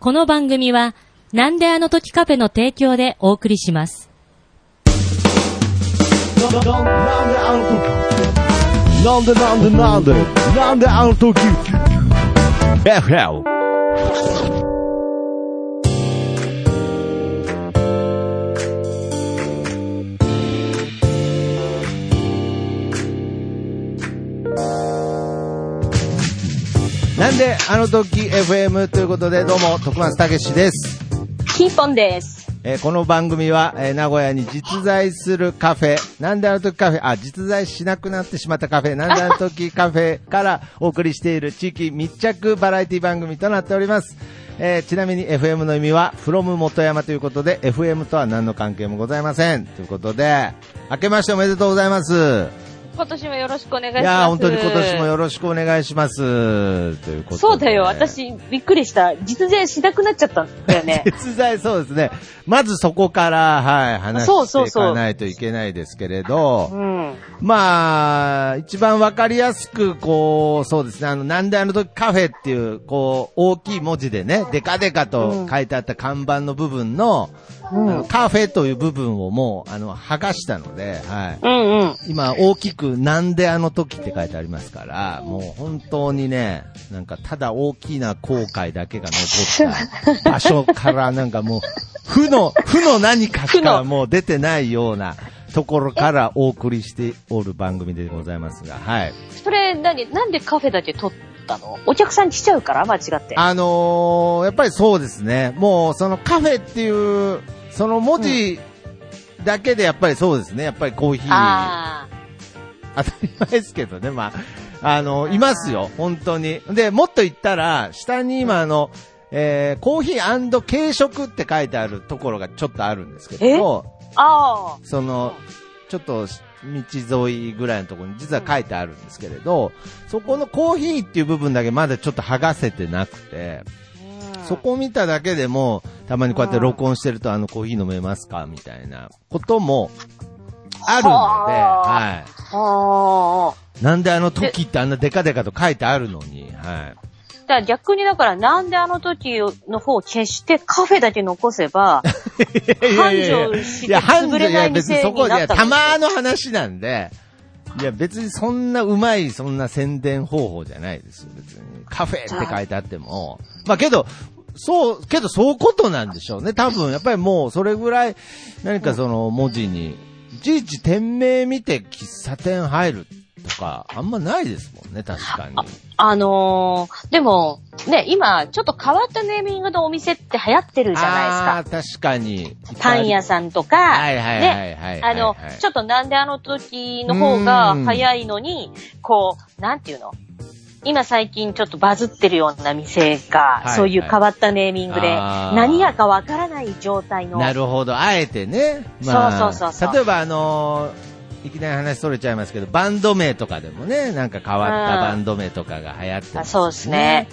この番組は、なんであの時カフェの提供でお送りします。なんであの時なんでなんでなんでなんであの時 FL なんであの時 FM ということでどうも徳松たけしです。キーポンです。えーこの番組は、えー名古屋に実在するカフェ、なんであの時カフェ、あ、実在しなくなってしまったカフェ、なんであの時カフェから お送りしている地域密着バラエティ番組となっております。えーちなみに FM の意味は、from 元山ということで、FM とは何の関係もございません。ということで、明けましておめでとうございます。今年もよろしくお願いします。いやー、本当に今年もよろしくお願いします。ということで。そうだよ、。私、びっくりした。実現しなくなっちゃったんだよね。実在そうですね。まずそこから、はい、話そうしていそうそうかないといけないですけれど、うん。まあ、一番わかりやすく、こう、そうですね、あの、なんであの時カフェっていう、こう、大きい文字でね、デカデカと書いてあった看板の部分の、あのカフェという部分をもう、あの、剥がしたので、はい。うんうん。今、大きく、なんであの時って書いてありますから、もう本当にね、なんか、ただ大きな後悔だけが残った場所から、なんかもう、負の、負の何かしかもう出てないようなところからお送りしておる番組でございますが、はい。それ、何、なんでカフェだけ撮ったの？お客さん来ちゃうから間違って。あのー、やっぱりそうですね、もうそのカフェっていう、その文字だけでやっぱりそうですね、やっぱりコーヒー。あ 当たり前ですけどね、まあ、あの、いますよ、本当に。で、もっと言ったら、下に今あの、えー、コーヒー軽食って書いてあるところがちょっとあるんですけど、あ。あその、ちょっと道沿いぐらいのところに実は書いてあるんですけれど、そこのコーヒーっていう部分だけまだちょっと剥がせてなくて、あ。そこを見ただけでも、たまにこうやって録音してると、あのコーヒー飲めますか？みたいなこともあるので、はい。ああ。なんであの時ってあんなデカデカと書いてあるのに、はい。だから逆にだから、なんであの時の方を消してカフェだけ残せば、繁盛して潰れない別に店そこで、になったたまの話なんで、いや別にそんなうまい、そんな宣伝方法じゃないですよ、別に。カフェって書いてあっても。まあけど、そう、けどそういうことなんでしょうね。多分、やっぱりもうそれぐらい、何かその文字に、いちいち店名見て喫茶店入るとか、あんまないですもんね、確かに。あのー、でも、ね、今、ちょっと変わったネーミングのお店って流行ってるじゃないですか。あー確かに。パン屋さんとか、はいはいはいはいね、はいあのはい、ちょっとなんであの時の方が早いのに、こう、なんていうの？今最近ちょっとバズってるような店が、はいそういう変わったネーミングで、あー何やかわからない状態の。なるほど、あえてね。そうそうそうそう例えばあのーいきなり話それちゃいますけど、バンド名とかでもね、なんか変わったバンド名とかが流行ってます、あそうですね。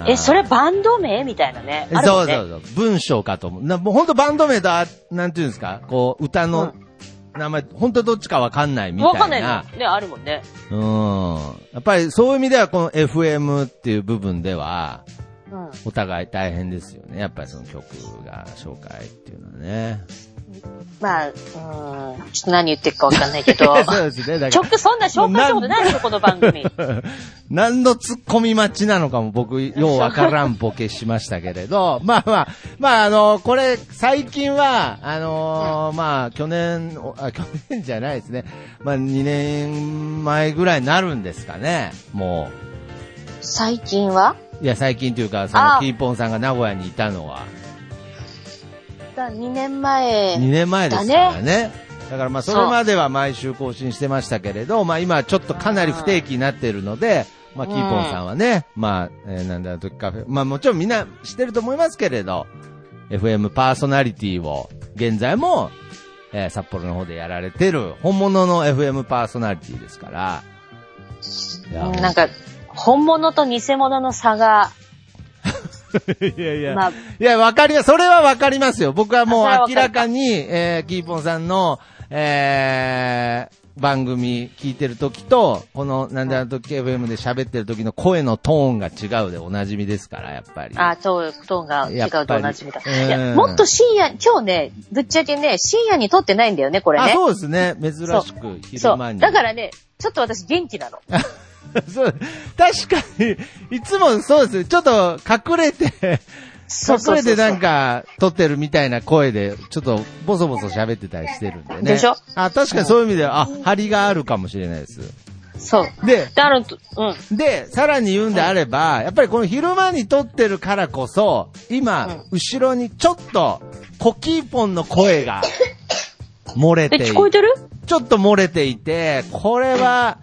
あーえ、それバンド名みたいなね？あるもんねそうそうそう。文章かと思う。なもう本当バンド名と、あなんていうんですか、こう、歌の名前、本当どっちかわかんないみたいな。わかんないの。ね、あるもんね。うん。やっぱりそういう意味では、この FM っていう部分では、うん。お互い大変ですよね。やっぱりその曲が紹介っていうのはね。まあ、うーん、ちょっと何言ってるかわかんないけど。そうですね。だから直、そんな紹介したことないでしょ、この番組。何の突っ込み待ちなのかも僕、ようわからんボケしましたけれど、まあまあ、まああの、これ、最近は、あのーまあ、去年、おあ、去年じゃないですね。まあ、2年前ぐらいになるんですかね、も最近は？う。いや、最近というか、その、あキーポンさんが名古屋にいたのは、だ2年前。2年前ですからね。だからまあ、それまでは毎週更新してましたけれど、まあ今ちょっとかなり不定期になっているので、まあ、キーポンさんはね、まあ、えーなんだ、時カフェ、まあもちろんみんな知ってると思いますけれど、FM パーソナリティを、現在も、えー札幌の方でやられてる、本物の FM パーソナリティですから、なんか、本物と偽物の差が、いやいや、まあ、いや、わかります。それはわかりますよ。僕はもう明らかに、えー、キーポンさんの、え番組聞いてる時と、このなんであの時 FM で喋ってる時の声のトーンが違うでおなじみですから、やっぱり。あ、そう、トーンが違うと同じみたい。や、もっと深夜、今日ね、ぶっちゃけね、深夜に撮ってないんだよね、これあ、ね。そうですね。珍しくそう。昼間に。だからね、ちょっと私元気なの。そう、確かに、いつもそうですね。ちょっと隠れて、隠れてなんか撮ってるみたいな声で、ちょっとボソボソ喋ってたりしてるんでね。でしょ？あ、確かにそういう意味では、あ、張りがあるかもしれないです。そう。で、で、うん。で、さらに言うんであれば、やっぱりこの昼間に撮ってるからこそ、今、うん後ろにちょっと、コキーポンの声が、漏れえ、てい聞こえてる？ちょっと漏れていて、これは、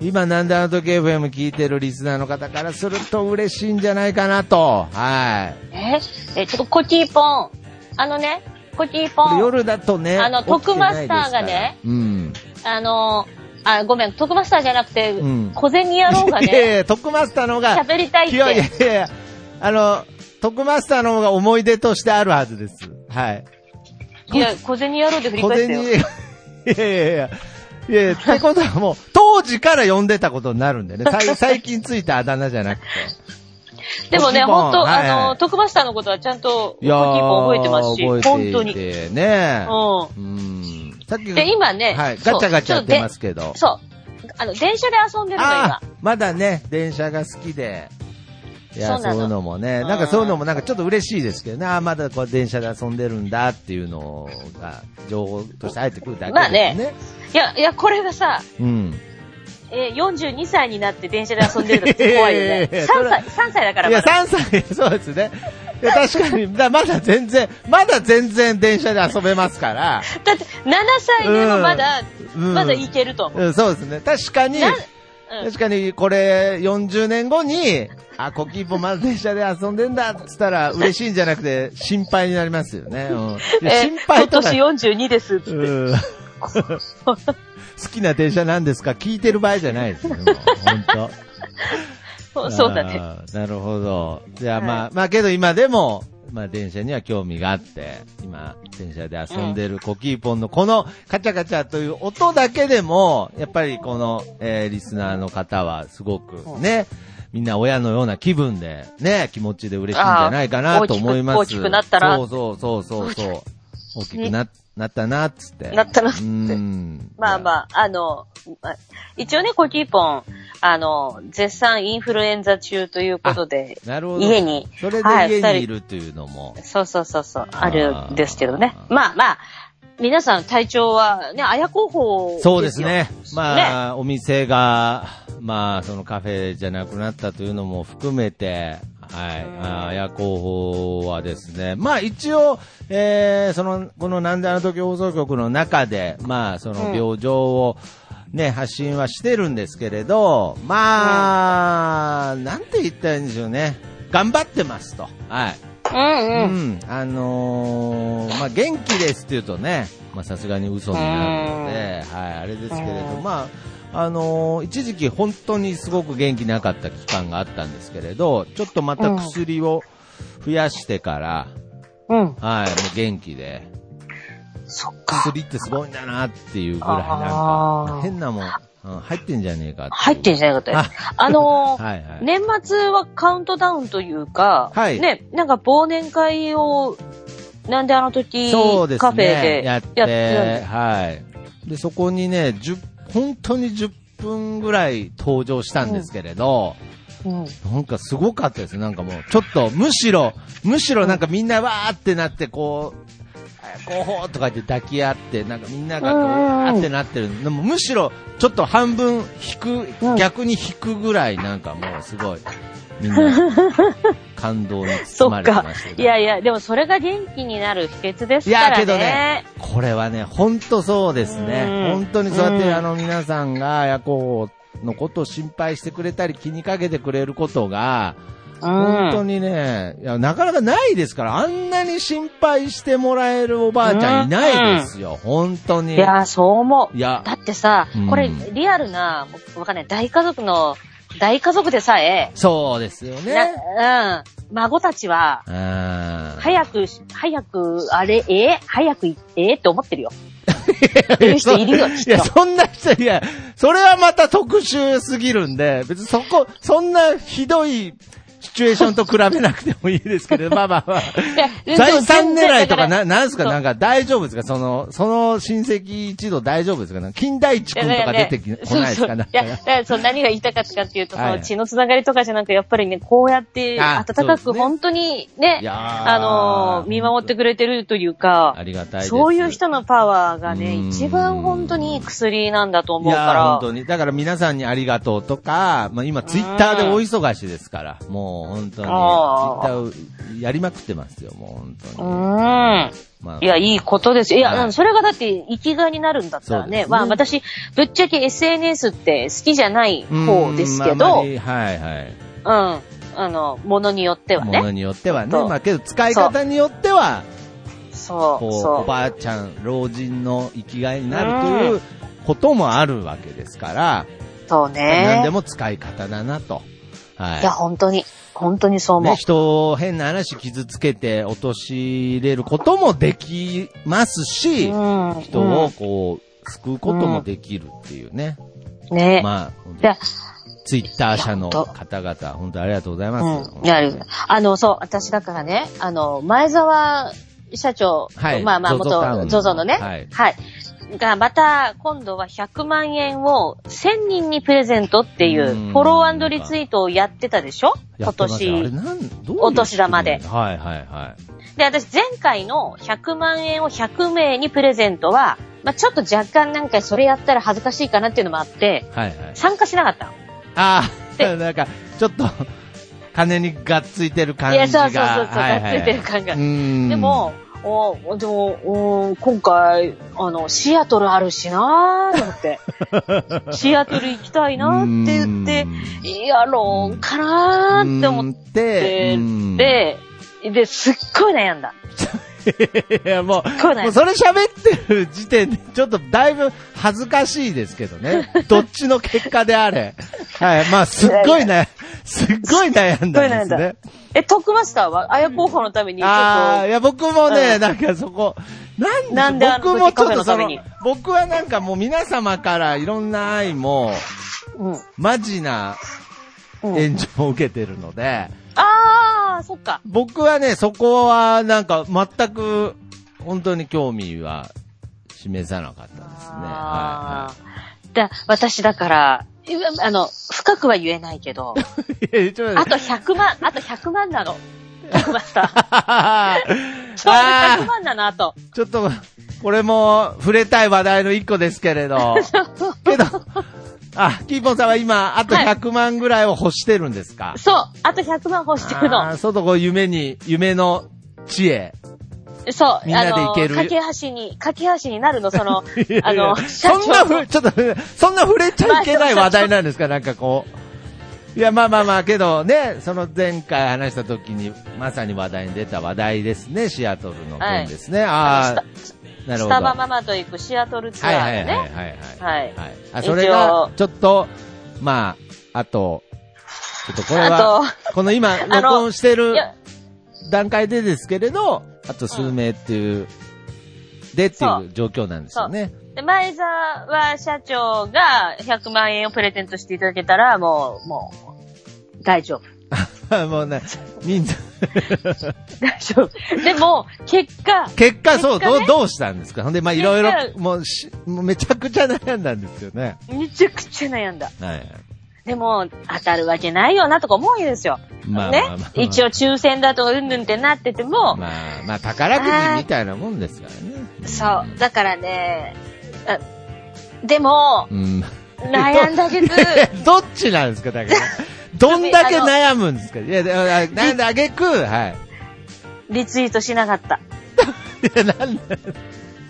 今なんであの時 FM 聞いてるリスナーの方からすると嬉しいんじゃないかなと。はい。え、え、ちょっとコキーポン。あのね、コキーポン。夜だとね、あの徳マスターがね、うん。あの、あ、ごめん、徳マスターじゃなくて、うん小銭野郎がいやいね、や、徳マスターの方が、喋りたいっいやいやて。いやあの、徳マスターの方が思い出としてあるはずです。はい。いや、小銭野郎で振り小返銭、ってよ。いやいやいや。いやいや、ってことはもう、当時から呼んでたことになるんでね。さい 最近ついたあだ名じゃなくて。でもね、コキーポン本当はいはいあの、徳マスターのことはちゃんと、いや覚えてますし、本当に。覚えていてね。ううん。さっきん。で、今ね、はい、ガチャガチャやってますけど。そう。あの、電車で遊んでるの、今まだね、電車が好きで。いや、そういうのもね、うんなんかそういうのもなんかちょっと嬉しいですけどね、ああ、まだこう電車で遊んでるんだっていうのが、情報として入ってくるだけですね。まあいや、いや、これがさ、うん。えー、42歳になって電車で遊んでるのって怖いよね。いやいやいや3歳、3歳だからいや、まだ。3歳、そうですね。いや、確かに、だまだ全然、まだ全然電車で遊べますから。だって、7歳でもまだ、うんまだいけると思う。うん、そうですね。確かに、なうん確かに、これ、40年後に、あ、コキーポンまだ電車で遊んでんだっつったら、嬉しいんじゃなくて、心配になりますよね。うん、心配とか。今年42ですっつって。うん 好きな電車なんですか？聞いてる場合じゃないですよ。本当。そうだね。なるほど。じゃあはいまあ、まあけど今でも、まあ電車には興味があって、今、電車で遊んでるコキーポンのこのカチャカチャという音だけでも、やっぱりこの、えーリスナーの方はすごくね、みんな親のような気分で、ね、気持ちで嬉しいんじゃないかなと思います。大きくなったらそうそうそうそうそう。大きくな、なったな、っつって。なったなっつってうん。まあまあ、あの、まあ一応ね、コキーポン、あの、絶賛インフルエンザ中ということで、なるほど。家に、それはいで家にいるというのも。そうそうそうそう、あるんですけどね。まあまあ、皆さん体調はね、綾候補そうですね。よまあ、お店が、まあ、そのカフェじゃなくなったというのも含めて、はい。あー、夜候補はですね。まあ、一応、えー、その、このなんであの時放送局の中で、まあ、その病状を、ね、発信はしてるんですけれど、まあ、なんて言ったらいいんでしょうね。頑張ってますと。はい。うんうん。うん、あのーまあ、元気ですって言うとね、まあ、さすがに嘘になるので、はい、あれですけれど、うんまあ、あのー一時期本当にすごく元気なかった期間があったんですけれど、ちょっとまた薬を増やしてから、うん。はい、もう元気で、そっか。薬ってすごいんだなっていうぐらいなんか、変なもん、うん入ってんじゃねえか入ってんじゃないかと。ああのー はいはい。年末はカウントダウンというか、はいね、なんか忘年会を、なんであの時、そうですね。カフェでやって、やってはい。で、そこにね、10、本当に10分ぐらい登場したんですけれど、うん。なんかすごかったですなんかもう、ちょっと、むしろ、むしろなんかみんなわーってなって、こう、こうとか言って抱き合って、なんかみんながこう、うんわーってなってる。でもむしろ、ちょっと半分引く、うん逆に引くぐらい、なんかもうすごい、みん。な、感動に包まれてましたいやいや、でもそれが元気になる秘訣ですいや、からね。けどね、これはね、本当そうですね。うん。本当にそうやって、うん。あの、皆さんが、夜行のことを心配してくれたり、気にかけてくれることが、うん、本当にね、いや、なかなかないですから、あんなに心配してもらえるおばあちゃんいないですよ、本当に。いや、そう思う。いや。だってさうん、これ、リアルな、わかんない、大家族の、大家族でさえ、そうですよね。なうん、孫たちは、うん。早く、早く、あれ、え早く行ってって思ってるよ。いう人いるよ、いや、と。そんな人、いや、それはまた特殊すぎるんで、別にそこ、そんなひどいシチュエーションと比べなくてもいいですけど、まあまあまあ。や財産狙いとか、な、なんすか？なんか大丈夫ですか？その、その親戚一同大丈夫ですか？金田一君とか出てき、こ ないですか？いや、だからそう何が言いたかったかっていうと、その血のつながりとかじゃなく、やっぱりね、こうやって、あ温かく本当にね、あのー、見守ってくれてるというかあ、りがたい。そういう人のパワーがね、うん。一番本当にいい薬なんだと思うかいやー、本ら当、に。だから皆さんにありがとうとか、まあ今ツイッターで大忙しですから、もう本当に、ツイッターをやりまくってますよ、もう本当うに。ーん。まあいや、いいことですよ。いや、はいそれがだって生きがいになるんだったらね。ねまあ私、ぶっちゃけ SNS って好きじゃない方ですけど、はいはい。うん。あの、ものによってはね。ものによってはね。そうまあけど使い方によっては、そう、こう、おそばあちゃん、老人の生きがいになるということもあるわけですから、う。そう何ねで。も使い方だなと。はい。いや、本当に、本当にそう思う。ね、人を変な話傷つけて陥れることもできますし、うん人をこう、救うこともできるっていうね。うんね。まあ、ツイッター社の方々、本当ありがとうございます。うん。いや、あの、そう、私だからね、あの、前澤社長、はいまあまあ、元、ゾゾのね、はいはい。が、また、今度は100万円を1000人にプレゼントっていうう、んフォローリツイートをやってたでしょ？今年。お年玉ではいはいはい。で、私、前回の100万円を100名にプレゼントは、まあちょっと若干なんかそれやったら恥ずかしいかなっていうのもあって、はいはい。参加しなかったの。ああ、で なんか、ちょっと、金にがっついてる感いじが。や、そうそうそうそう、はいはいがっついてる感がう。んでも、おでも、お今回、あの、シアトルあるしなーと思って。シアトル行きたいなーって言って、やろうかなーって思っってて、で、すっごい悩んだ。いや、もう、すっごい悩んだ。もうそれ喋ってる時点で、ちょっとだいぶ恥ずかしいですけどね。どっちの結果であれ。はい。まあ、すっごいね、すっごい悩んだんですね。え、トックマスターは、あや候補のために、ちょっと、ああ、いや、僕もね、うん。なんかそこ、なんんであの僕もちょっとそカフェのたのめに、僕はなんかもう皆様からいろんな愛も、うん。マジなうん、援助を受けてるので、あー、そっか。僕はね、そこはなんか全く、本当に興味は示さなかったですね。はあー。だ私だから、あの、深くは言えないけど、あと100万、あと100万なの。トックマスター。あちょうど100万なの、あと。ちょっと、これも触れたい話題の一個ですけれど。けど、あ、キーポンさんは今、あとはい100万ぐらいを欲してるんですか、そう、あと100万欲してるの。あーそうとこう夢に、夢の知恵。そう、みんなで行ける？架け橋に、架け橋になるの、その いやい、やあの、社そんな長ふ、ちょっと、そんな触れちゃいけない話題なんですか？なんかこう。いや、まあまあまあ、けどね、その前回話した時に、まさに話題に出た話題ですね、シアトルの件ですね。ああ、なるほど。スタバママと行くシアトルツアはいーでね。はいはいはいはい。はいあ、それが、ちょっと、まあ、あと、ちょっとこれは、あこの今、の録音してる段階でですけれど、あと数名っていう、でっていう状況なんですよね。で、前澤社長が100万円をプレゼントしていただけたら、もう、もう、大丈夫。もうね、人数、大丈夫。でも、結果、結果、そう、ねどう、どうしたんですか？ほんで、まあ、いろいろもうし、もうめちゃくちゃ悩んだんですよね。めちゃくちゃ悩んだ。はいはい。でも、当たるわけないよなとか思うんですよ。ね？まあまあまあ。一応抽選だとうんぬんってなってても、まあ、まあ、宝くじみたいなもんですからね。そう。だからね、あでも、うん。悩んだけど、どっちなんですか？だから。どんだけ悩むんですか？いや、なんであげく、はい。リツイートしなかった。いや、なんだ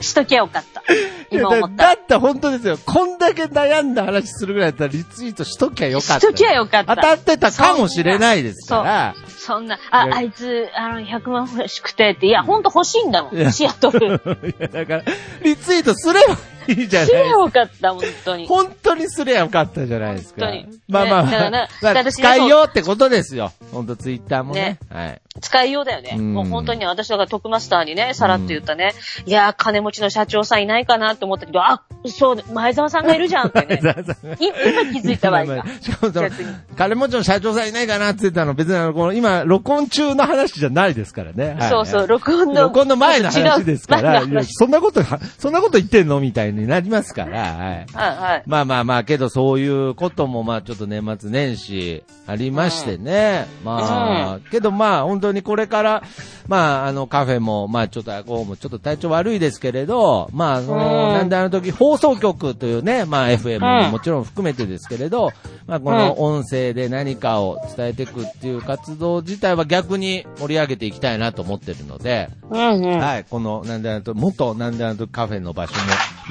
しときゃよかった。今思った。だだって本当ですよ。こんだけ悩んだ話するぐらいだったらリツイートしときゃよかった。しときゃよかった。当たってたかもしれないですから。そんな、ああいつ、あの、100万欲しくてって、いや、ほんと欲しいんだもん。シアトル。いや、だから、リツイートすればいいじゃないすか。れよかった、本当に。本当にすればよかったじゃないですか。本当にまあまあまあ、ね使いようってことですよ。本当ツイッターもね。ねはい。使いようだよね。うんもう本当にね私だからトップマスターにね、さらっと言ったね、いやー、金持ちの社長さんいないかなって思ったけど、あ、そう、前澤さんがいるじゃんってね。い今気づいたわ、今。金持ちの社長さんいないかなって言ったの別にあの、この今、録音中の話じゃないですからね。はいそうそう、録音の。録音の前の話ですから、そんなこと、そんなこと言ってんのみたいになりますから、はい。はいはい。まあまあまあ、けどそういうこともまあちょっと年末年始ありましてね。まあ、けどまあ本当にこれから、まああのカフェも、まあちょっと、こうもちょっと体調悪いですけれど、まあその、うんなんであの時放送局というね、まあ FM もうんもちろん含めてですけれど、まあこの音声で何かを伝えていくっていう活動自体は逆に盛り上げていきたいなと思ってるので、うんうん。はい、このなんであの時、元なんであの時カフェの場所も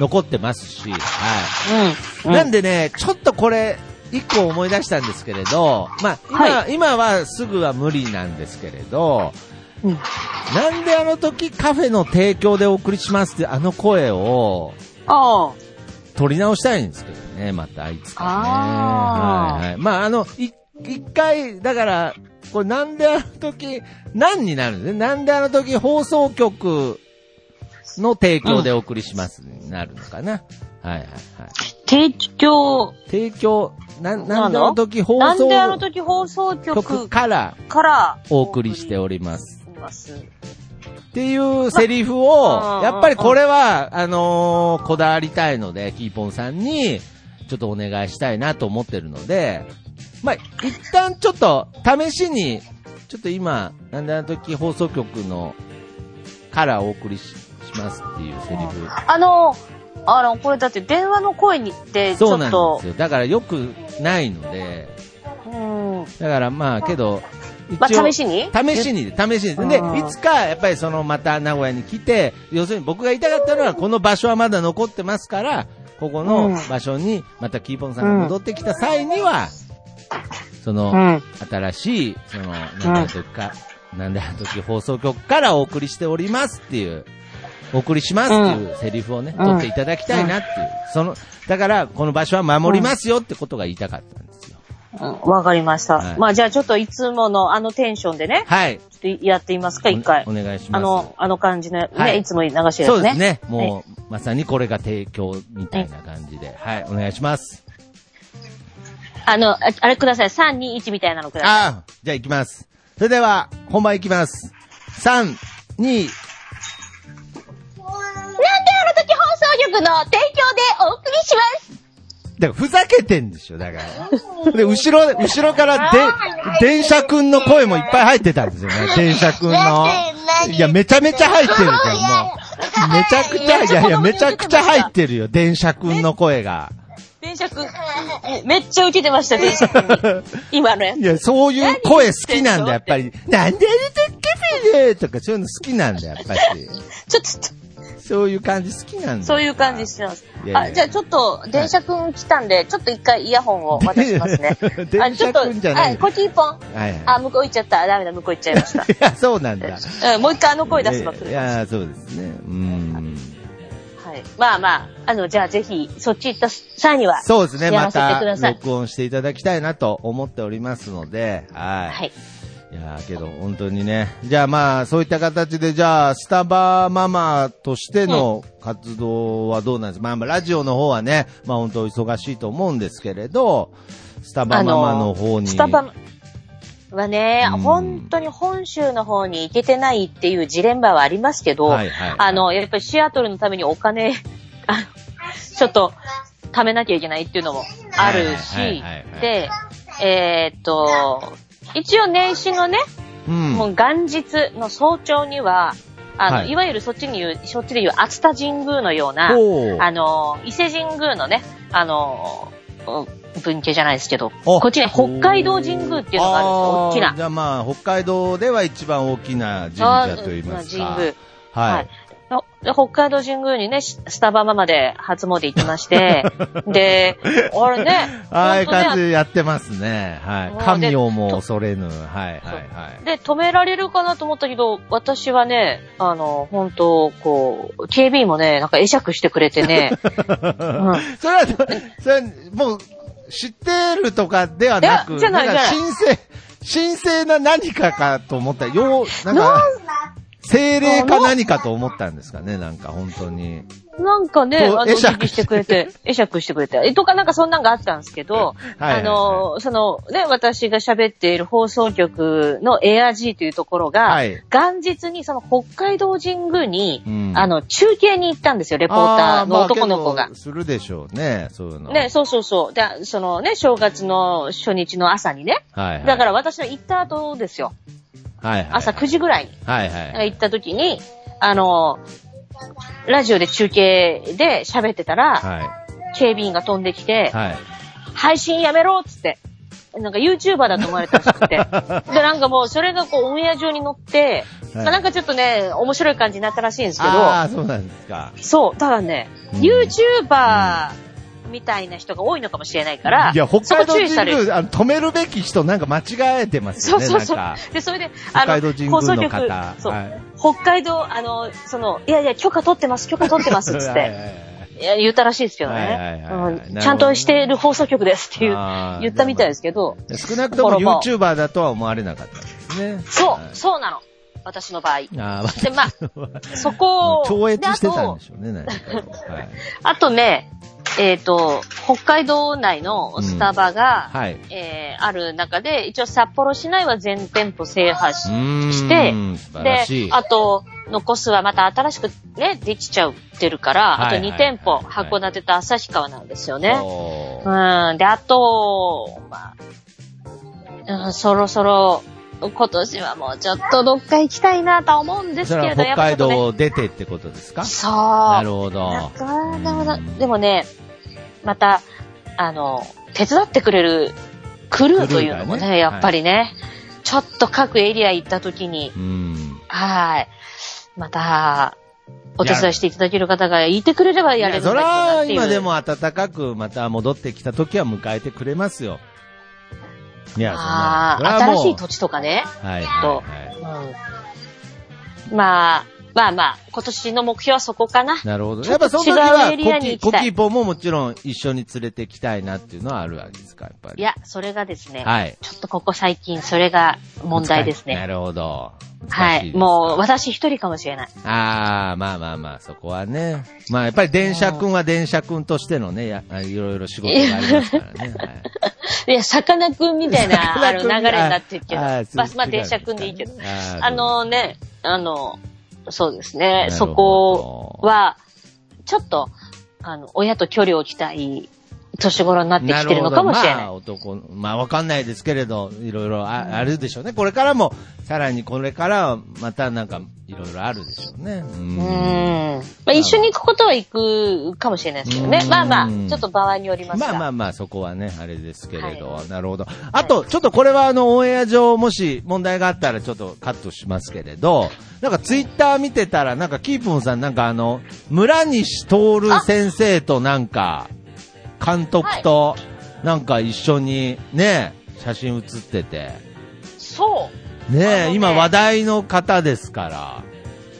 残ってますし、はい。うん。なんでね、ちょっとこれ、一個思い出したんですけれど、まあ、今、は今はすぐは無理なんですけれど、うんなんであの時カフェの提供でお送りしますってあの声をああ。取り直したいんですけどね、またいつかね。はいはい。まあ、あの、い一回、だから、これなんであの時、何になるんですね。なんであの時放送局の提供でお送りしますになるのかな。はいはいはい。提供、提供、な、ななんんであの時放送なんであの時放送局局からからお送りしております。います。っていうセリフうを、んやっぱりこれは、あのーこだわりたいので、キーポンさんに、ちょっとお願いしたいなと思ってるので、まあ、一旦ちょっと、試しに、ちょっと今、なんであの時放送局の、からお送りししますっていうセリフ。あの、あの、これだって電話の声にって、ちそうなんょっとです、よ。だからよくないので、うん。だからまあ、けど、まあ、試しに？試しに、試しに。でうん、いつか、やっぱりその、また名古屋に来て、要するに僕が言いたかったのは、この場所はまだ残ってますから、ここのうん場所に、またキーポンさんが戻ってきた際には、その、うん。新しい、その、なんであの時か、なんであの時放送局からお送りしておりますっていう、お送りしますっていうセリフをね、うん取っていただきたいなっていう、その、だから、この場所は守りますよってことが言いたかったんですよ。うんわかりました。はいまあ、じゃあちょっといつものあのテンションでね、はい。ちょっとやってみますか、一回お。お願いします。あの、あの感じのね、はいい、つも流しいやつね。そうですね。もう、まさにこれが提供みたいな感じで。はい、お願いします。あの、ああれください。3、2、1みたいなのください。ああ、じゃあ行きます。それでは、本番行きます。3、2、なんであの時放送局の提供でお送りします？だからふざけてんでしょ、だから。で、後ろ、後ろからで、電車くんの声もいっぱい入ってたんですよね。電車くんの。いや、めちゃめちゃ入ってるじゃん、もう。めちゃくちゃ、いやいや、めちゃくちゃ入ってるよ、電車くんの声が。電車くん、めっちゃ受けてました、電車くんに。今のやつい。や、そういう声好きなんだ、やっぱり。なんであれだっけでとか、そういうの好きなんだ、やっぱり。ちょっと、そういう感じ好きなんだ。そういう感じしてます。いやいやあ、じゃあちょっと、電車くん来たんで、ちょっと一回イヤホンを渡しますね。あ電車くんじゃないあ、こっち一本。はいはい。あ、向こう行っちゃった。ダメだ、向こう行っちゃいました。いや、そうなんだ。うん、もう一回あの声出せば来る。いや、そうですね。うん。はい。まあまあ、あの、じゃあぜひ、そっち行った際には。そうですね。またください録音していただきたいなと思っておりますので、はい。はい。いやーけど本当にね。じゃあまあ、そういった形で、じゃあ、スタバママとしての活動はどうなんです？か、まあまあ、ラジオの方はね、まあ本当忙しいと思うんですけれど、スタバママの方に。スタバはね、うん本当に本州の方に行けてないっていうジレンマはありますけど、はいはい。あの、やっぱりシアトルのためにお金、あのちょっと、貯めなきゃいけないっていうのもあるはいはいしはいはい、で、えーっと、一応年始のね、うん。もう元日の早朝には、あの、はいい、わゆるそっちに言う、そっちで言う熱田神宮のような、あの、伊勢神宮のね、あの、うん文系じゃないですけど、おこっちに北海道神宮っていうのがあるんですよ、大きな。じゃあまあ、北海道では一番大きな神社といいますか。神宮。はい。で北海道神宮にね、しスタバママで初詣行きまして、で、あれね、ああいう感じでやってますね。はい。神をも恐れぬ。はいはいはい。で、止められるかなと思ったけど、私はね、あの、本当こう、警備員もね、なんか会釈してくれてね、うんそれは、それは、もう、知ってるとかではなく、いやじゃないんかじゃない。申請、神聖な何かかと思ったら、よう、なんか、精霊か何かと思ったんですかね、なんか本当に。なんかね、あの、会してくれて、会釈してくれて、え、とかなんかそんなんがあったんですけど、はいはいはいあの、その、ね、私が喋っている放送局のエア G というところが、はい元日にその北海道神宮に、うんあの、中継に行ったんですよ、レポーターの男の子がするでしょうね、そういうの。ね、そうそうそう。で、そのね、正月の初日の朝にね。はい、はい。だから私の行った後ですよ。はいはい、朝9時ぐらいに。はいはい。行った時に、あの、ラジオで中継で喋ってたら、は警備員が飛んできて、い。はい。配信やめろっつって、なんか YouTuber だと思われたらしくて。で、なんかもうそれがこうオンエア上に乗って、はいまあなんかちょっとね、面白い感じになったらしいんですけど、ああ、そうなんですか。そう、ただね、うん YouTuber みたいな人が多いのかもしれないから、いや、北海道。神宮、あの止めるべき人なんか間違えてますよね、そうそうそう。で、それで、北海道神宮の放送局方。そう、はい北海道、あの、その、いやいや、許可取ってます、許可取ってます、つ っはいはいて、はい言ったらしいですけどね。ちゃんとしている放送局ですっていう、言ったみたいですけど、少なくとも YouTuber だとは思われなかったんですね。そう、はいそうなの。私の場合。あーで、まあ、そこを、超越してたんでしょうね、はい。あとね、えっ、と、北海道内のスタバが、はい。えーある中で、一応札幌市内は全店舗制覇してでい。、あと、残すはまた新しくね、できちゃってるから、あとはいはい2店舗、はい函館と旭川なんですよね。そううん。で、あと、まあ、うん、そろそろ、今年はもうちょっとどっか行きたいなとは思うんですけれど、北海道を出てってことですか？そう。なるほなど。かなかうんでもね、また、あの、手伝ってくれるクルーというのもね、ねやっぱりね、ちょっと各エリア行った時に、うん。はい。また、お手伝いしていただける方がいてくれればやれるんだそれはっていう。今でも暖かくまた戻ってきた時は迎えてくれますよ。いや、そんなあ。新しい土地とかね。はいはいはい。うん。まあ、まあまあ、今年の目標はそこかな。なるほど。やっぱその時は違うエリアコキコキーポンももちろん一緒に連れて行きたいなっていうのはあるわけですか、やっぱり。いや、それがですね、はい。ちょっとここ最近それが問題ですね。なるほど。はい。もう、私一人かもしれない。ああ、まあまあまあ、そこはね。まあやっぱり電車くんは電車くんとしてのね、やいろいろ仕事がありますからね。はいいや、さかなクンみたいな、あの、流れになってるけど。あーまあ、まあ、電車くんでいいけど。あのね、あの、そうですなね、そこは、ちょっと、あの、親と距離を置きたい年頃になってきてるのかもしれない。まあ、男、まあわかんないですけれど、いろいろああるでしょうね。これからも、さらにこれからはまたなんか、いろいろあるでしょうね。う。うんん。まあ、一緒に行くことは行くかもしれないですけどねう。んまあまあ、ちょっと場合によりますが。まあまあまあ、そこはね、あれですけれど、はなるほど。あと、ちょっとこれはあの、オンエア上、もし問題があったらちょっとカットしますけれど、なんかツイッター見てたら、なんかキープンさんなんかあの、村西徹先生となんか、監督と、なんか一緒にね、写真写ってて、そう。ねね今話題の方ですから、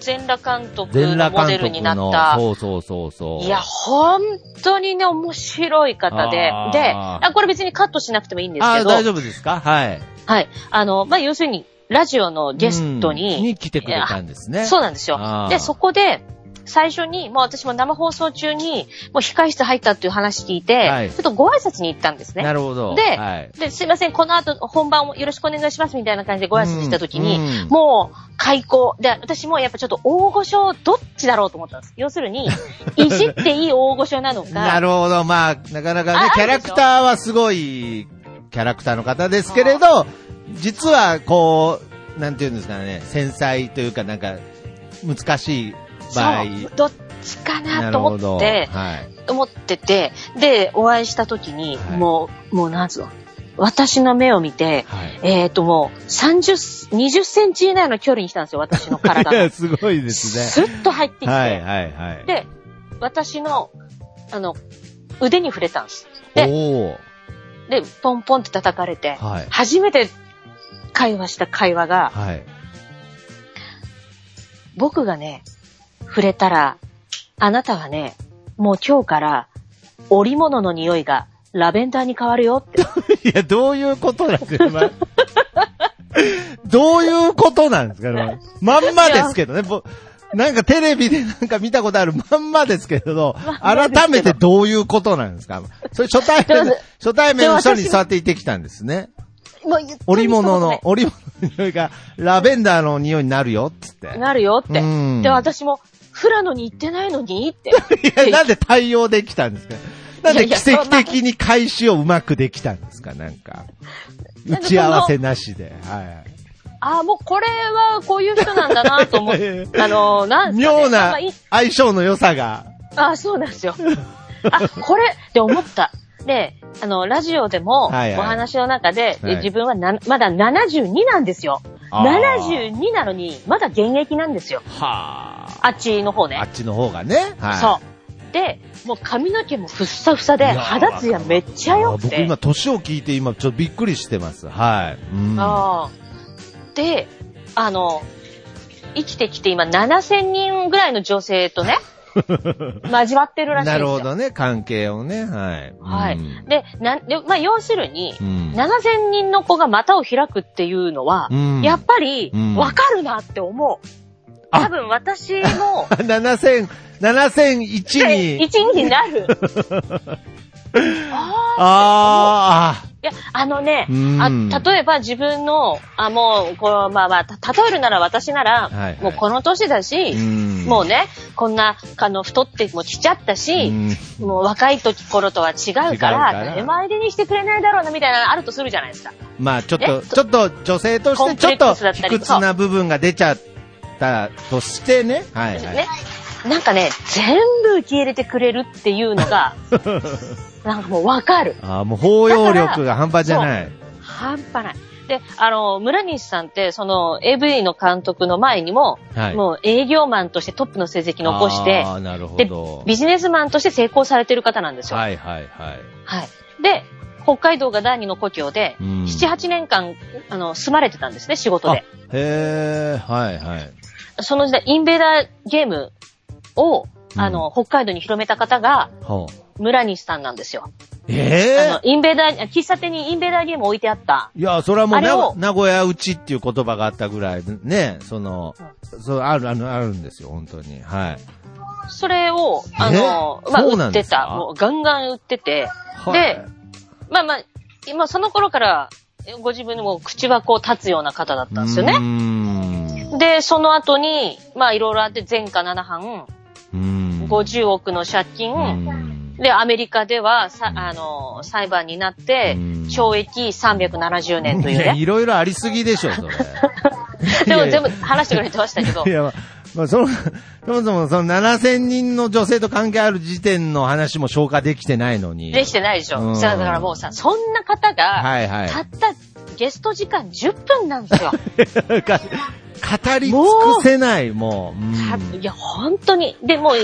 全裸監督全のモデルになった。そうそうそうそう。いや、本当にね、面白い方で。で、あこれ別にカットしなくてもいいんですけど、大丈夫ですか？はい。はい。あの、まあ、要するに、ラジオのゲストうんに、に来てくれたんですね。そうなんですよ。で、そこで、最初に、もう私も生放送中に、もう控室入ったっていう話聞いて、はいちょっとご挨拶に行ったんですね。なるほど。ではい。で、すいません、この後本番をよろしくお願いしますみたいな感じでご挨拶した時に、うんうんもう、開口。で、私もやっぱちょっと大御所、どっちだろうと思ったんです。要するに、いじっていい大御所なのか、なるほど。まあ、なかなかねあ、キャラクターはすごい、キャラクターの方ですけれど、実は、こう、なんていうんですかね、繊細というか、なんか、難しい。そう、どっちかななと。思って、はい。思ってて、で、お会いした時に、はいもう、もうなんつうの、私の目を見て、はい。えっ、ともう、30、20センチ以内の距離に来たんですよ、私の体 いや、が。すごいですスね。ッと入ってきて、はい、はい、はい。で、私の、あの、腕に触れたんです。で。で、ポンポンって叩かれて、はい。初めて会話した会話が、はい。僕がね、触れたら、あなたはね、もう今日から、織物の匂いがラベンダーに変わるよって。いや、どういうことなんですか どういうことなんですかねまんまですけどね。ぼなんかテレビでなんか見たことあるまんまですけど、改めてどういうことなんですかそれ初対面の、初対面の人に座っていてきたんですね。もう織物のね、織物の匂いがラベンダーの匂いになるよ、つって。なるよって。うんで、私も、富良野に行ってないのにって。いや、なんで対応できたんですか？なんで奇跡的に開始をうまくできたんですか？なんか。打ち合わせなしで。はい。ああ、もうこれはこういう人なんだなと思って、あの、なんね妙な相性の良さが。ああ、そうなんですよ。あ、これって思った。で、あの、ラジオでも、はいはいお話の中で、はい自分はなまだ72なんですよ。あー72なのに、まだ現役なんですよ。はあっちの方ねあ。っ。ちの方がね。はい。そう。で、もう髪の毛もふっさふさで、肌ツヤめっちゃ良くて。僕今、年を聞いて今、ちょっとびっくりしてます。はい。うん。あーで、あの、生きてきて今7000人ぐらいの女性とね、交わってるらしいんですよ。なるほどね、関係をね。はい。はいうん。で、なん、で、まあ、要するに、うん7000人の子が股を開くっていうのは、うんやっぱりうん、わかるなって思う。あ多分私も、7000、7001に。一になる。ああ。ああ。いや、あのねうん、あ、例えば自分の、あ、もう、こう、まあまあ、た例えるなら私なら、はいはいもうこの年だし、うんもうね、こんな、あの、太っても来ちゃったし、うんもう若い時頃とは違うから、違うから誰も相手にしてくれないだろうな、みたいなのあるとするじゃないですか。まあちょっと、えちょっと女性としてちょっと卑屈な部分が出ちゃったとしてね。はいはい。ね。なんかね、全部受け入れてくれるっていうのが、なんかもうわかる。ああ、もう包容力が半端じゃない。半端ない。で、あの、村西さんって、その AV の監督の前にも、はい。もう営業マンとしてトップの成績残してあ、あ、なるほでど。、ビジネスマンとして成功されてる方なんですよ。はいはいはい。はい。で、北海道が第二の故郷で、うん7、8年間、あの、住まれてたんですね、仕事で。へえ、はいはい。その時代、インベーダーゲームを、あの、北海道に広めた方が。村西さんなんですよ。ええあの、インベーダー、喫茶店にインベーダーゲーム置いてあった。いや、それはもう名古屋うちっていう言葉があったぐらいね、その、そう、ある、ある、あるんですよ、本当に。はい。それを、あの、まあ、売ってた。もうガンガン売ってて、はいで、まあまあ、今その頃から、ご自分でも口はこう立つような方だったんですようーね。ん。で、その後に、まあいろいろあって前科7犯、うん。50億の借金、うんで、アメリカでは、さ、あの、裁判になってうん、懲役370年というね。いろいろありすぎでしょ、それ。でも全部話してくれてましたけどい。や、まあ、まあ、その、そもそもその7000人の女性と関係ある時点の話も消化できてないのに。できてないでしうんょ。さだからもうさ、そんな方が、はいはい。たったゲスト時間10分なんですよ。か 語り尽くせない、もう。うんいや、本当に。で、もう、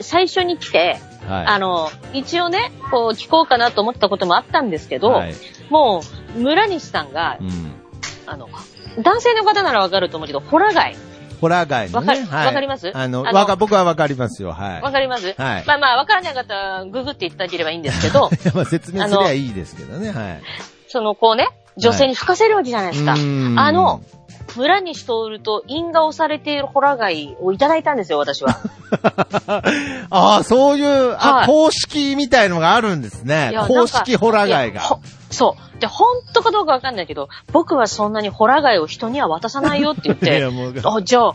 最初に来て、はい。あの、一応ね、こう、聞こうかなと思ったこともあったんですけど、はいもう、村西さんがう、ん。あの、男性の方ならわかると思うけど、ホラ貝。ホラー街のね。わかりはいわかります？あの、わか、僕はわかりますよ、はい。わかります？はいまあまあ、わからない方は、ググっていただければいいんですけど、まあ説明すりゃいいですけどね、はい。その、こうね、女性に吹かせるわけじゃないですか。うんあの、村西徹と因果をされているホラ貝をいただいたんですよ、私は。ああ、そういう、あ、はい公式みたいのがあるんですね。公式ホラ貝が。そう。で、本当かどうかわかんないけど、僕はそんなにホラ貝を人には渡さないよって言っ いてや、、もう、あ、じゃあ、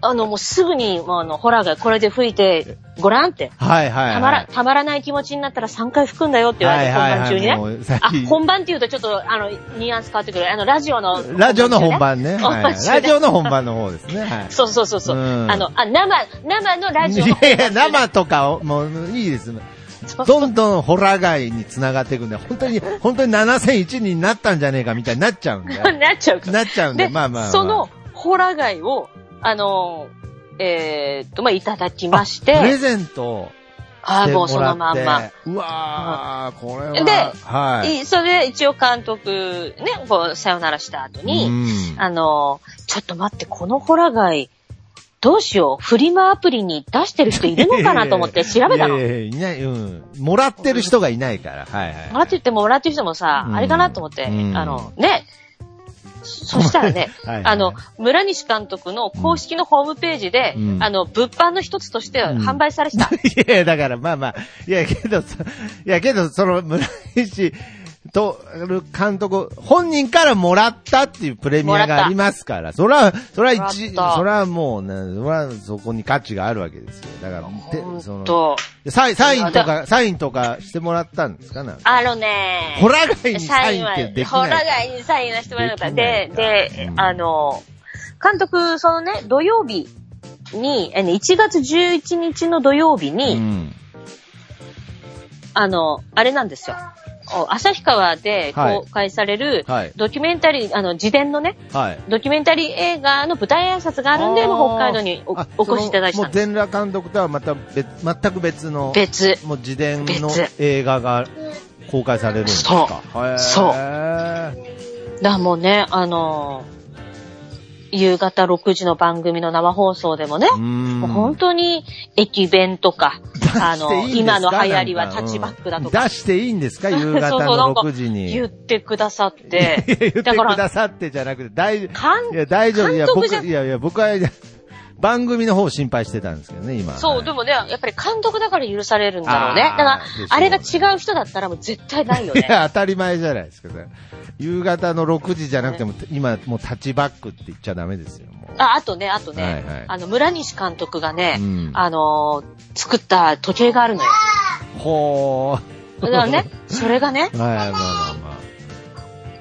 あの、もうすぐに、もうあの、ホラ貝これで吹いて、ごらんって。はいはいはい。たまら、たまらない気持ちになったら3回吹くんだよって言われて、本番中にね。あき、本番って言うとちょっと、あの、ニュアンス変わってくる。あの、ラジオの。ラジオの本番ね。はいラジオの本番の方ですね。はい。そうそうそうそう。うんあの、あ、生、生のラいジオのやいや、生とかを、もういいです。どんどんホラ貝に繋がっていくんで、本当に、本当に7001人になったんじゃねえかみたいになっちゃうんで。なっちゃう。なっちゃうんで、で、まあまあまあ。その、ホラ貝を、あの、えーっと、まあ、いただきましプレて、ゼントああ、もうそ。のまんま。うわー、これは。ではい。いそれで一応監督、ね、こう、さよならした後に、うんあの、ちょっと待って、このホラ貝、どうしよう、フリマアプリに出してる人いるのかなと思って 調べたの。いやいやいやいない、うん。もらってる人がいないから、はいはい。もらって言ってももらってる人もさ、うんあれかなと思って、うん。あの、ね、そしたらね、はいはい。あの、村西監督の公式のホームページで、うん。あの、物販の一つとしてうん。販売されてた。いや、だからまあまあ、いやけど、そいやけど、その村西と監督、本人からもらったっていうプレミアがありますから、そら、そら一、もらったそらもうね、そらそこに価値があるわけですよ。だから、ほでその。サイン、サインとか、サインとかしてもらったんですか？なあのね、ホラガイにサインってできホラない。ガイにサインはしてもらえなかった。で、であの、監督、そのね、土曜日に、あの1月11日の土曜日に、うん。あの、あれなんですよ。お旭川ではい。公開される、はい。ドキュメンタリー、あの、自伝のね、はい。ドキュメンタリー映画の舞台挨拶があるんで、北海道にお越しいただいた。そのもう全裸監督とはまた別、全く別の、別。もう自伝の別映画が公開されるんですか？へー。そう。だもうね、あのー夕方6時の番組の生放送でもね、もう本当に駅弁とか、あの、今の流行りはタッチバックだとか出していいんですか夕そう方のそうなんか6時に。言ってくださって、言ってくださってじゃなくて、大。いや、大丈夫。いや、僕、監督じゃいやいや、僕は、番組の方を心配してたんですけどね、今。そう、はいでもね、やっぱり監督だから許されるんだろうね。だからあれが違う人だったらもう絶対ないよいね。や、当たり前じゃないですか。夕方の6時じゃなくても、今、もうタッチバックって言っちゃダメですよ。あ、あとね、あとね、はいはいあの、村西監督がね、うんあのー作った時計があるのよ。ほー。だからね、それがね、はい、まあまあま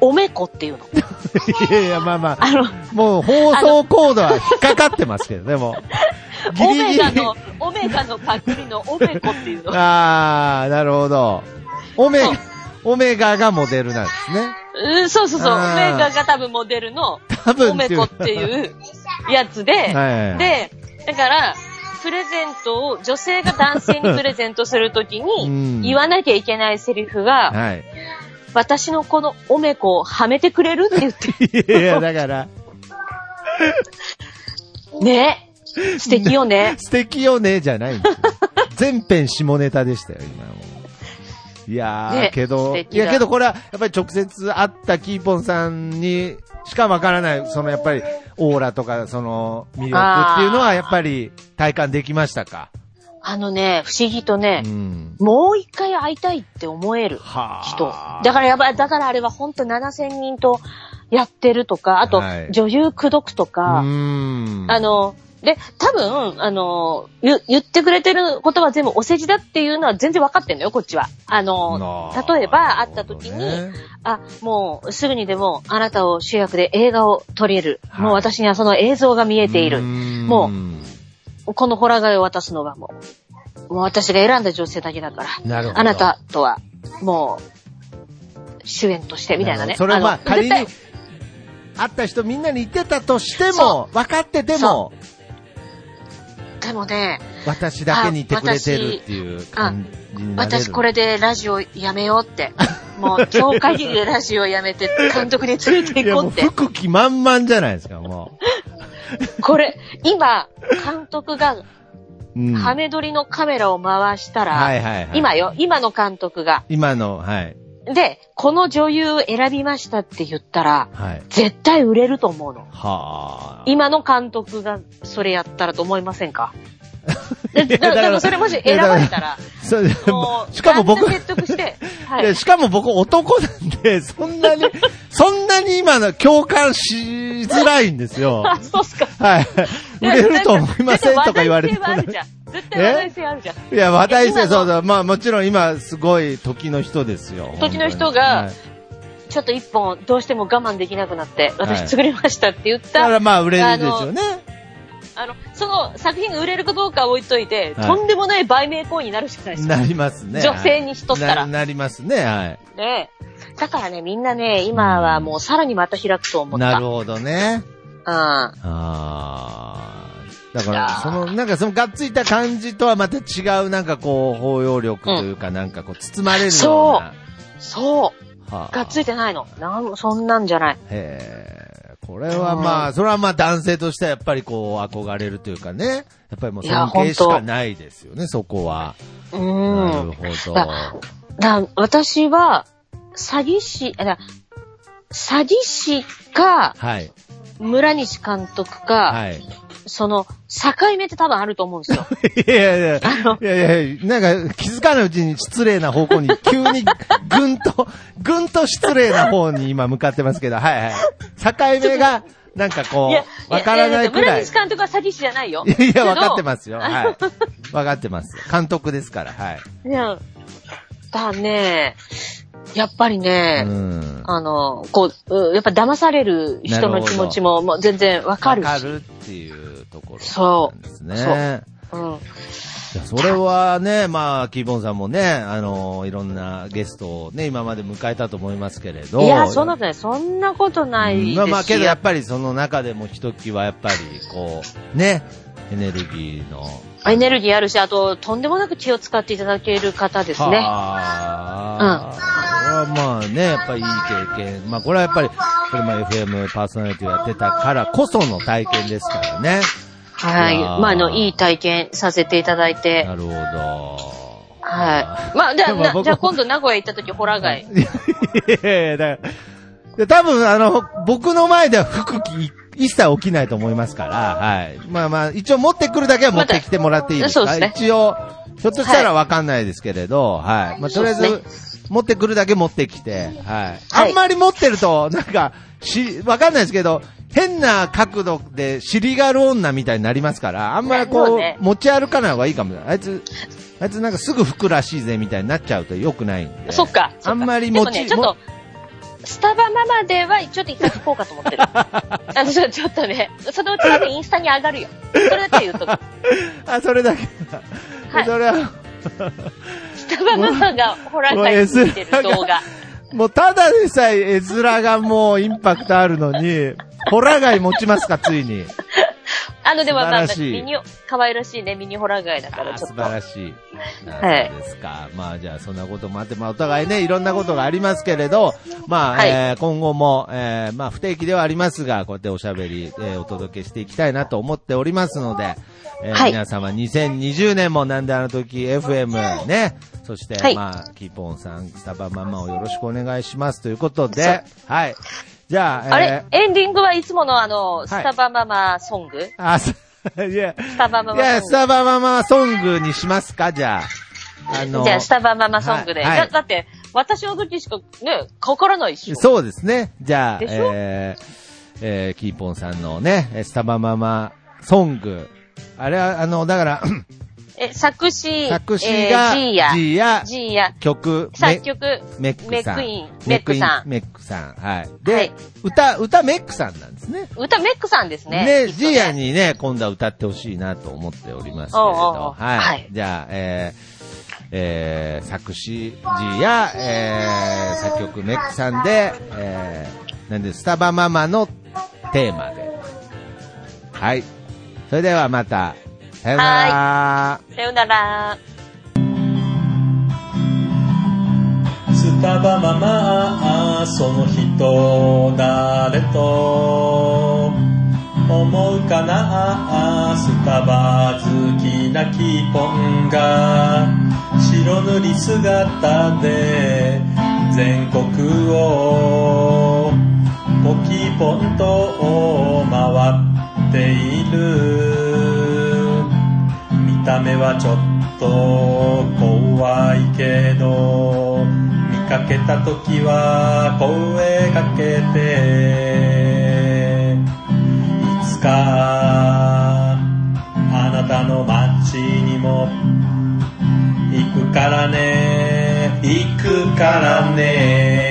おめこっていうの。あ。いやいや、まあまあ。あの、もう放送コードは引っかかってますけどね、もう。ギオリギリ。メガの、オメガのパクリのオメコっていうの。あー、なるほど。オメガ、オメガがモデルなんですね。うん、そうそうそう。オメガが多分モデルの、多分オメコっていうやつで、はいで、だから、プレゼントを、女性が男性にプレゼントするときうんに、言わなきゃいけないセリフが、はい。私のこのオメコをはめてくれるって言って、いや、だから、ね素敵よね。素敵よね、じゃないんですよ。全編下ネタでしたよ、今もう。いやー、ねけど、いやけどこれは、やっぱり直接会ったキーポンさんにしかわからない、そのやっぱり、オーラとか、その、魅力っていうのは、やっぱり、体感できましたか？あのね、不思議とねう、ん。もう一回会いたいって思えるは人。だからやばい、だからあれは本当7000人とやってるとか、あとはい、女優口説くとうか、ん。あ、の、で、多分、あの、言言ってくれてることは全部お世辞だっていうのは全然分かってんのよ、こっちは。あの、例えば会った時に、あ、もうすぐにでもあなたを主役で映画を撮れる。はいもう私にはその映像が見えている。もう、このホラガイを渡すのがもう、もう私が選んだ女性だけだから。なるほど。あなたとは、もう、主演として、みたいなね。それはまあ、の仮に絶、会った人みんなに言ってたとしても、分かってても、対でもね、私だけにいてくれてるっていう感じになれる。私これでラジオやめようって。もう今日限りでラジオやめて監督に連れていやもう行こうって。服気満々じゃないですか、もこれ、今、監督がう。うん。ハメ撮りのカメラを回したら、はいはいはい。今よ、今の監督が。今の、はい。で、この女優を選びましたって言ったら、はい。絶対売れると思うの。はあ。今の監督がそれやったらと思いませんか？でいやだからでもそれもし選ばれたら、そうもう、しかも僕、して、はいしかも僕男なんで、そんなに、そんなに今の共感しづらいんですよ。あ、そうっすか。はい。売れると思いませんとか言われても絶対話題性はあるじゃん。絶対話題性あるじゃん。いや、話題性、そうそう。まあもちろん今すごい時の人ですよ。時の人がはいちょっと一本どうしても我慢できなくなって、はい私作りましたって言っだかた、らまあ売れるでしょうね。あの、その作品が売れるかどうかは置いといて、はいとんでもない売名行為になるじゃないですか。なりますね。女性にしとったらななりますね、はい。ねだからね、みんなね、今はもうさらにまた開くと思った。なるほどね。うん。ああ。だから、いやーその、なんかそのがっついた感じとはまた違う、なんかこう、包容力というか、なんかこう、包まれるような。そう。はあがっついてないの。なん、そんなんじゃない。へえ。これはまあ、それはまあ男性としてはやっぱりこう、憧れるというかね。やっぱりもう尊敬しかないですよね、そこは。うなるん。ほど。だだ私は、詐欺師、あだ詐欺師か、はい。村西監督か、はい。その、境目って多分あると思うんですよ。いやいやいや、いやいや、なんか気づかないうちに失礼な方向に、急にぐんと、ぐんと失礼な方に今向かってますけど、はいはい。境目が、なんかこいや、う、わからないくらい。村西監督は詐欺師じゃないよ。いやいや、わかってす。ますよ。はい。わかってます。監督ですから、はい。いや、だね、やっぱりね、うん。あの、こう、うんやっぱ騙される人の気持ちももう全然わかるし。わかるっていうところそなんですね。うん。いやそれはね、まあ、キーボンさんもね、あの、いろんなゲストをね、今まで迎えたと思いますけれど。いや、そんなことない。そんなことないですし。まあまあ、けどやっぱりその中でもひときわやっぱり、こう、ね、エネルギーの。エネルギーあるし、あと、とんでもなく気を使っていただける方ですね。はあ、これはまあね、やっぱりいい経験。まあこれはやっぱり、これも FM パーソナリティをやってたからこその体験ですからね。はいい。まあ、あの、いい体験させていただいて。なるほど。はい。まあ、じゃあ、じゃあ今度名古屋行った時、ホラー街。いやいや、だから、で多分あの、僕の前では吹く気一切起きないと思いますから、はい。まあまあ、一応持ってくるだけは持ってきてもらっていいですか、またそうですね一応、ひょっとしたらわかんないですけれど、はい。まあ、とりあえず、持ってくるだけ持ってきて、はい。はいあんまり持ってると、なんか、し、わかんないですけど、変な角度で尻がる女みたいになりますから、あんまりこう、持ち歩かない方がいいかも。あいつ、あいつなんかすぐ吹くらしいぜみたいになっちゃうと良くないんで。そっか。そっかあんまり持ち、ね、ちょっと、スタバママではちょっと一回聞こうかと思ってる。あの、ちょちょっとね、そのうち多分インスタに上がるよ。それだけ言うとく。あ、それだけ。はいそれは、スタバママがホラー街に見てる動画。もうただでさえ絵面がもうインパクトあるのに、ホラ貝持ちますか、ついに。あの、でもまあ、ミニ、可愛らしいね、ミニホラー街だから、ちょっと。晴らしい。はいですか。まあじゃあそんなこともあって、まあお互いね、いろんなことがありますけれど、まあ、はいえー今後も、えーまあ不定期ではありますが、こうやっておしゃべり、えーお届けしていきたいなと思っておりますので、えーはい皆様2020年もなんであの時 FM ね、そして、はいまあ、キーポンさん、スタバママをよろしくお願いしますということで、はい。じゃあ、えーあれエンディングはいつものあの、いスタバママソング、あ、すいや、スタバマいや、マソンスタバママソングにしますか？じゃあ。あグ。じゃあ、スタバママソングで。はいはいだだって、私の時しかね、かからないっしょ。そうですね。じゃあ、えー、えー、キーポンさんのね、スタバママソング。あれは、あの、だから、え、作詞、作詞が、えー、ジーヤ、ジーヤ、ジーヤ、曲、作曲、メックさん。メックインメックさんメックさん。はい。で、はい歌、歌メックさんなんですね。歌メックさんですね。ね、ジーヤにね、今度は歌ってほしいなと思っておりますけれおうおうおど。うはい。はいじゃあ、えー、えー、作詞、ジーヤ、えー、作曲メックさんで、えー、なんで、スタバママのテーマで。はい。それではまた、さよなら。さよなら。スタバママその人誰と？思うかな？スタバ好きなキーポンが。白塗り姿で全国を。ポキポンと回っている。見た目はちょっと怖いけど見かけた時は声かけていつかあなたの街にも行くからね行くからね。